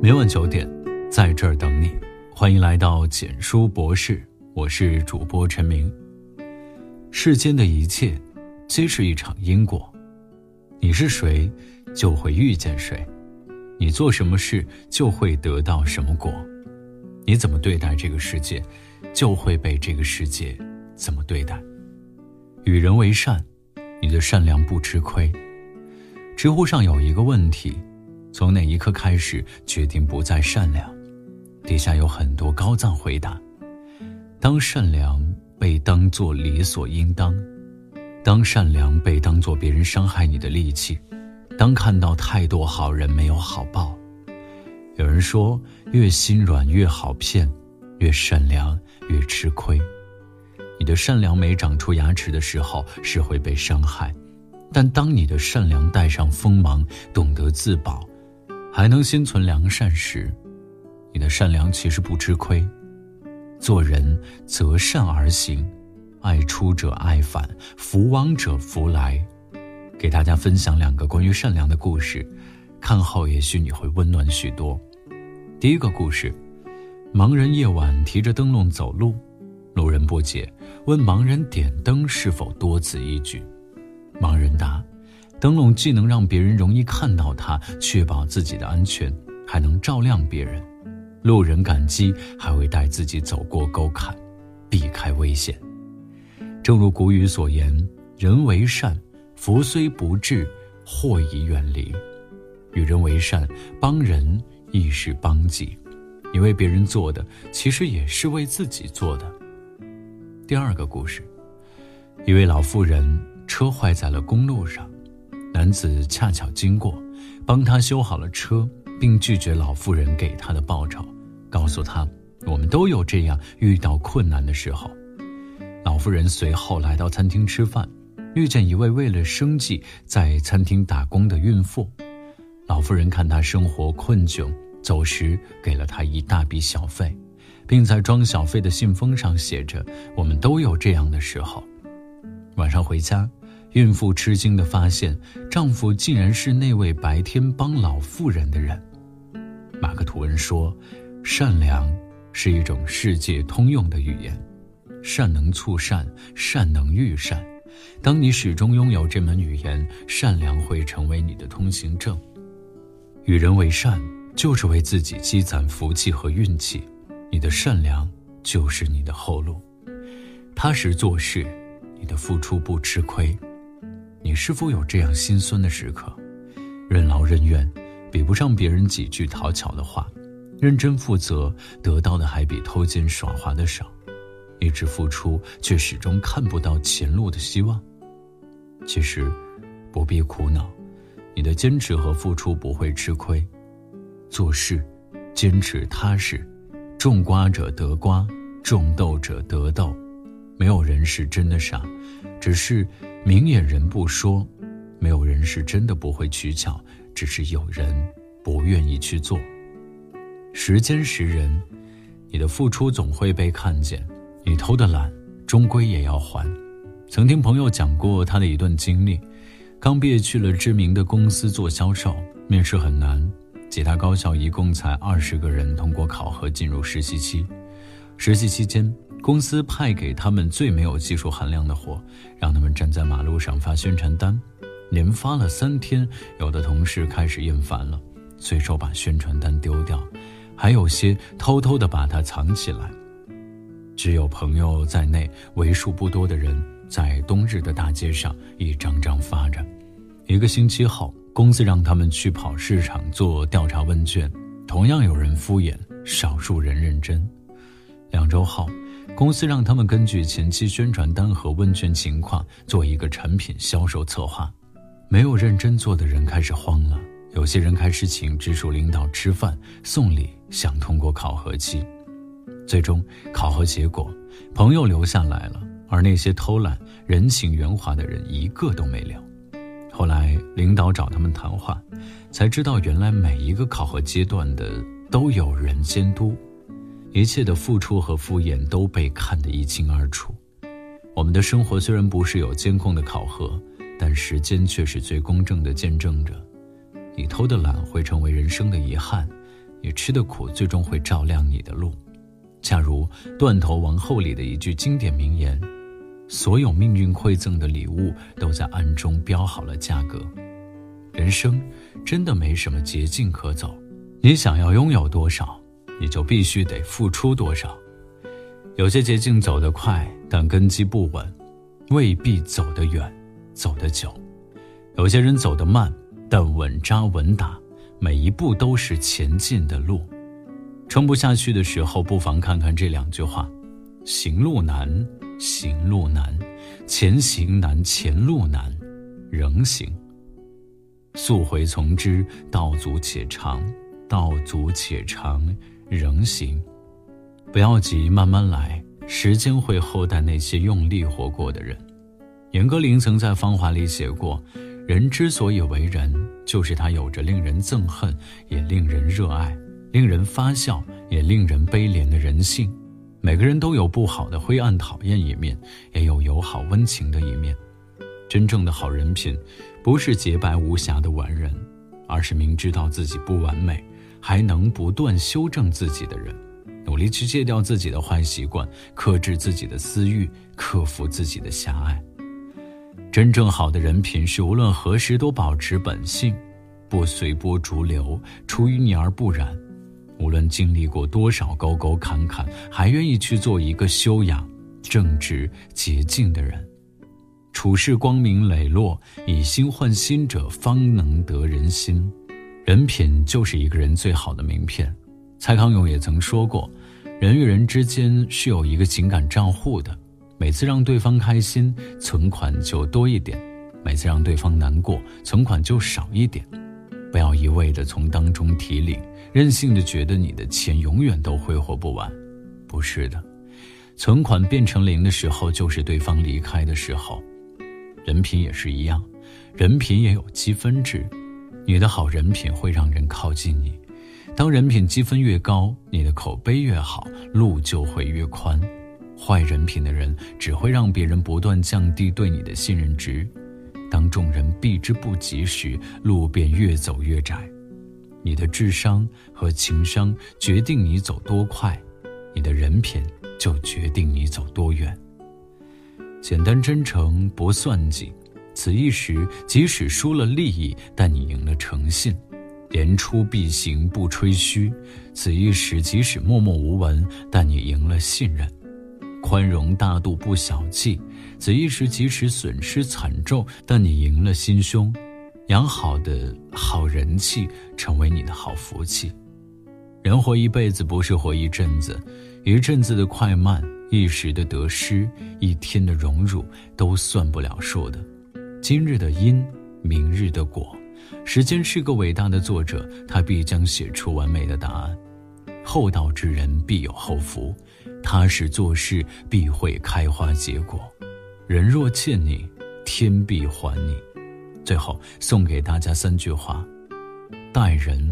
每晚九点，在这儿等你。欢迎来到简书博士，我是主播陈明。世间的一切，皆是一场因果。你是谁，就会遇见谁；你做什么事，就会得到什么果。你怎么对待这个世界，就会被这个世界怎么对待。与人为善，你的善良不吃亏。知乎上有一个问题。从哪一刻开始决定不再善良？底下有很多高赞回答：当善良被当作理所应当，当善良被当作别人伤害你的利器，当看到太多好人没有好报。有人说，越心软越好骗，越善良越吃亏。你的善良没长出牙齿的时候是会被伤害，但当你的善良带上锋芒，懂得自保。还能心存良善时，你的善良其实不吃亏。做人择善而行，爱出者爱返，福往者福来。给大家分享两个关于善良的故事，看后也许你会温暖许多。第一个故事：盲人夜晚提着灯笼走路，路人不解，问盲人点灯是否多此一举。盲人答。灯笼既能让别人容易看到它，确保自己的安全，还能照亮别人。路人感激，还会带自己走过沟坎，避开危险。正如古语所言：“人为善，福虽不至，祸已远离。”与人为善，帮人亦是帮己。你为别人做的，其实也是为自己做的。第二个故事，一位老妇人车坏在了公路上。男子恰巧经过，帮他修好了车，并拒绝老妇人给他的报酬，告诉他：“我们都有这样遇到困难的时候。”老妇人随后来到餐厅吃饭，遇见一位为了生计在餐厅打工的孕妇。老妇人看他生活困窘，走时给了他一大笔小费，并在装小费的信封上写着：“我们都有这样的时候。”晚上回家。孕妇吃惊地发现，丈夫竟然是那位白天帮老妇人的人。马克吐温说：“善良是一种世界通用的语言，善能促善，善能育善。当你始终拥有这门语言，善良会成为你的通行证。与人为善，就是为自己积攒福气和运气。你的善良就是你的后路。踏实做事，你的付出不吃亏。”你是否有这样心酸的时刻？任劳任怨，比不上别人几句讨巧的话；认真负责，得到的还比偷奸耍滑的少；一直付出，却始终看不到前路的希望。其实，不必苦恼，你的坚持和付出不会吃亏。做事，坚持踏实，种瓜者得瓜，种豆者得豆。没有人是真的傻，只是。明眼人不说，没有人是真的不会取巧，只是有人不愿意去做。时间识人，你的付出总会被看见，你偷的懒终归也要还。曾听朋友讲过他的一段经历：刚毕业去了知名的公司做销售，面试很难，几大高校一共才二十个人通过考核进入实习期。实习期间。公司派给他们最没有技术含量的活，让他们站在马路上发宣传单，连发了三天，有的同事开始厌烦了，随手把宣传单丢掉，还有些偷偷的把它藏起来。只有朋友在内，为数不多的人在冬日的大街上一张张发着。一个星期后，公司让他们去跑市场做调查问卷，同样有人敷衍，少数人认真。两周后。公司让他们根据前期宣传单和问卷情况做一个产品销售策划，没有认真做的人开始慌了，有些人开始请直属领导吃饭送礼，想通过考核期。最终考核结果，朋友留下来了，而那些偷懒、人情圆滑的人一个都没留。后来领导找他们谈话，才知道原来每一个考核阶段的都有人监督。一切的付出和敷衍都被看得一清二楚。我们的生活虽然不是有监控的考核，但时间却是最公正的见证者。你偷的懒会成为人生的遗憾，你吃的苦最终会照亮你的路。恰如《断头王后》里的一句经典名言：“所有命运馈赠的礼物，都在暗中标好了价格。”人生真的没什么捷径可走，你想要拥有多少，你就必须得付出多少。有些捷径走得快，但根基不稳，未必走得远，走得久；有些人走得慢，但稳扎稳打，每一步都是前进的路。撑不下去的时候，不妨看看这两句话：行路难，行路难；前行难，前路难，仍行。速回从之，道阻且长；道阻且长，仍行。不要急，慢慢来，时间会厚待那些用力活过的人。严歌苓曾在《芳华》里写过：“人之所以为人，就是他有着令人憎恨，也令人热爱。”令人发笑也令人悲怜的人性，每个人都有不好的灰暗讨厌一面，也有友好温情的一面。真正的好人品，不是洁白无瑕的完人，而是明知道自己不完美，还能不断修正自己的人，努力去戒掉自己的坏习惯，克制自己的私欲，克服自己的狭隘。真正好的人品是无论何时都保持本性，不随波逐流，出淤泥而不染。无论经历过多少沟沟坎坎，还愿意去做一个修养、正直、洁净的人，处事光明磊落，以心换心者，方能得人心。人品就是一个人最好的名片。蔡康永也曾说过，人与人之间是有一个情感账户的，每次让对方开心，存款就多一点；每次让对方难过，存款就少一点。不要一味的从当中提领。任性的觉得你的钱永远都挥霍不完，不是的，存款变成零的时候，就是对方离开的时候。人品也是一样，人品也有积分制，你的好人品会让人靠近你。当人品积分越高，你的口碑越好，路就会越宽。坏人品的人只会让别人不断降低对你的信任值。当众人避之不及时，路便越走越窄。你的智商和情商决定你走多快，你的人品就决定你走多远。简单真诚不算计，此一时即使输了利益，但你赢了诚信；言出必行不吹嘘，此一时即使默默无闻，但你赢了信任；宽容大度不小气，此一时即使损失惨重，但你赢了心胸。养好的好人气，成为你的好福气。人活一辈子，不是活一阵子，一阵子的快慢，一时的得失，一天的荣辱，都算不了数的。今日的因，明日的果。时间是个伟大的作者，他必将写出完美的答案。厚道之人必有厚福，踏实做事必会开花结果。人若欠你，天必还你。最后送给大家三句话：待人，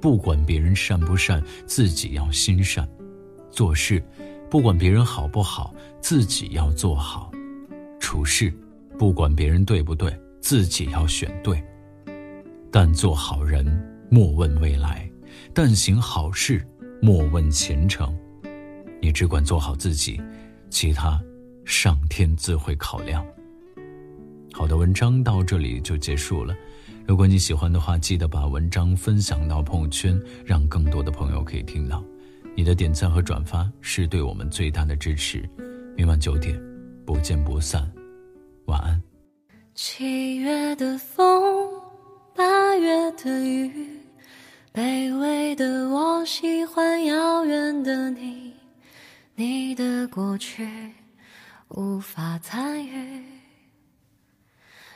不管别人善不善，自己要心善；做事，不管别人好不好，自己要做好；处事，不管别人对不对，自己要选对。但做好人，莫问未来；但行好事，莫问前程。你只管做好自己，其他，上天自会考量。好的文章到这里就结束了。如果你喜欢的话，记得把文章分享到朋友圈，让更多的朋友可以听到。你的点赞和转发是对我们最大的支持。明晚九点，不见不散。晚安。七月的风，八月的雨，卑微的我喜欢遥远的你，你的过去无法参与。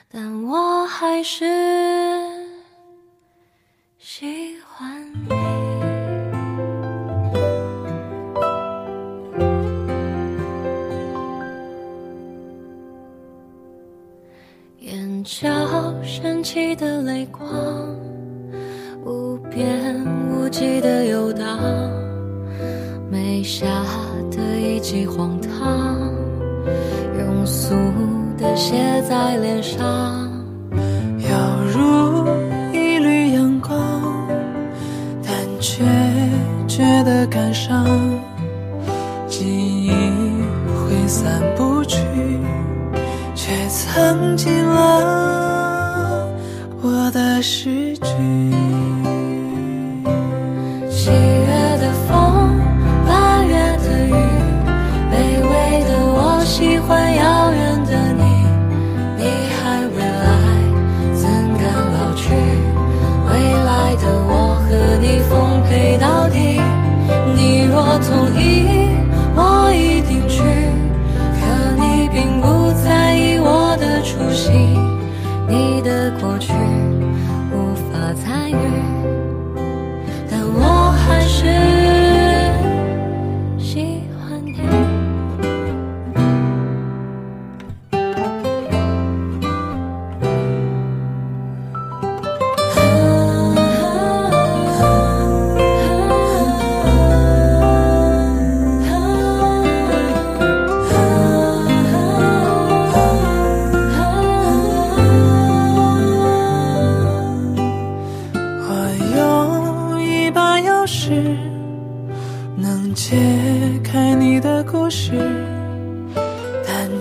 但我还是喜欢你。笑，神奇的泪光，无边无际的游荡，眉下的一记荒唐，庸俗的写在脸上，犹如一缕阳光，但却觉得感伤。诗句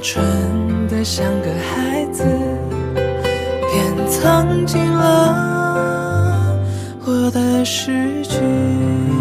纯的像个孩子，便藏进了我的诗句。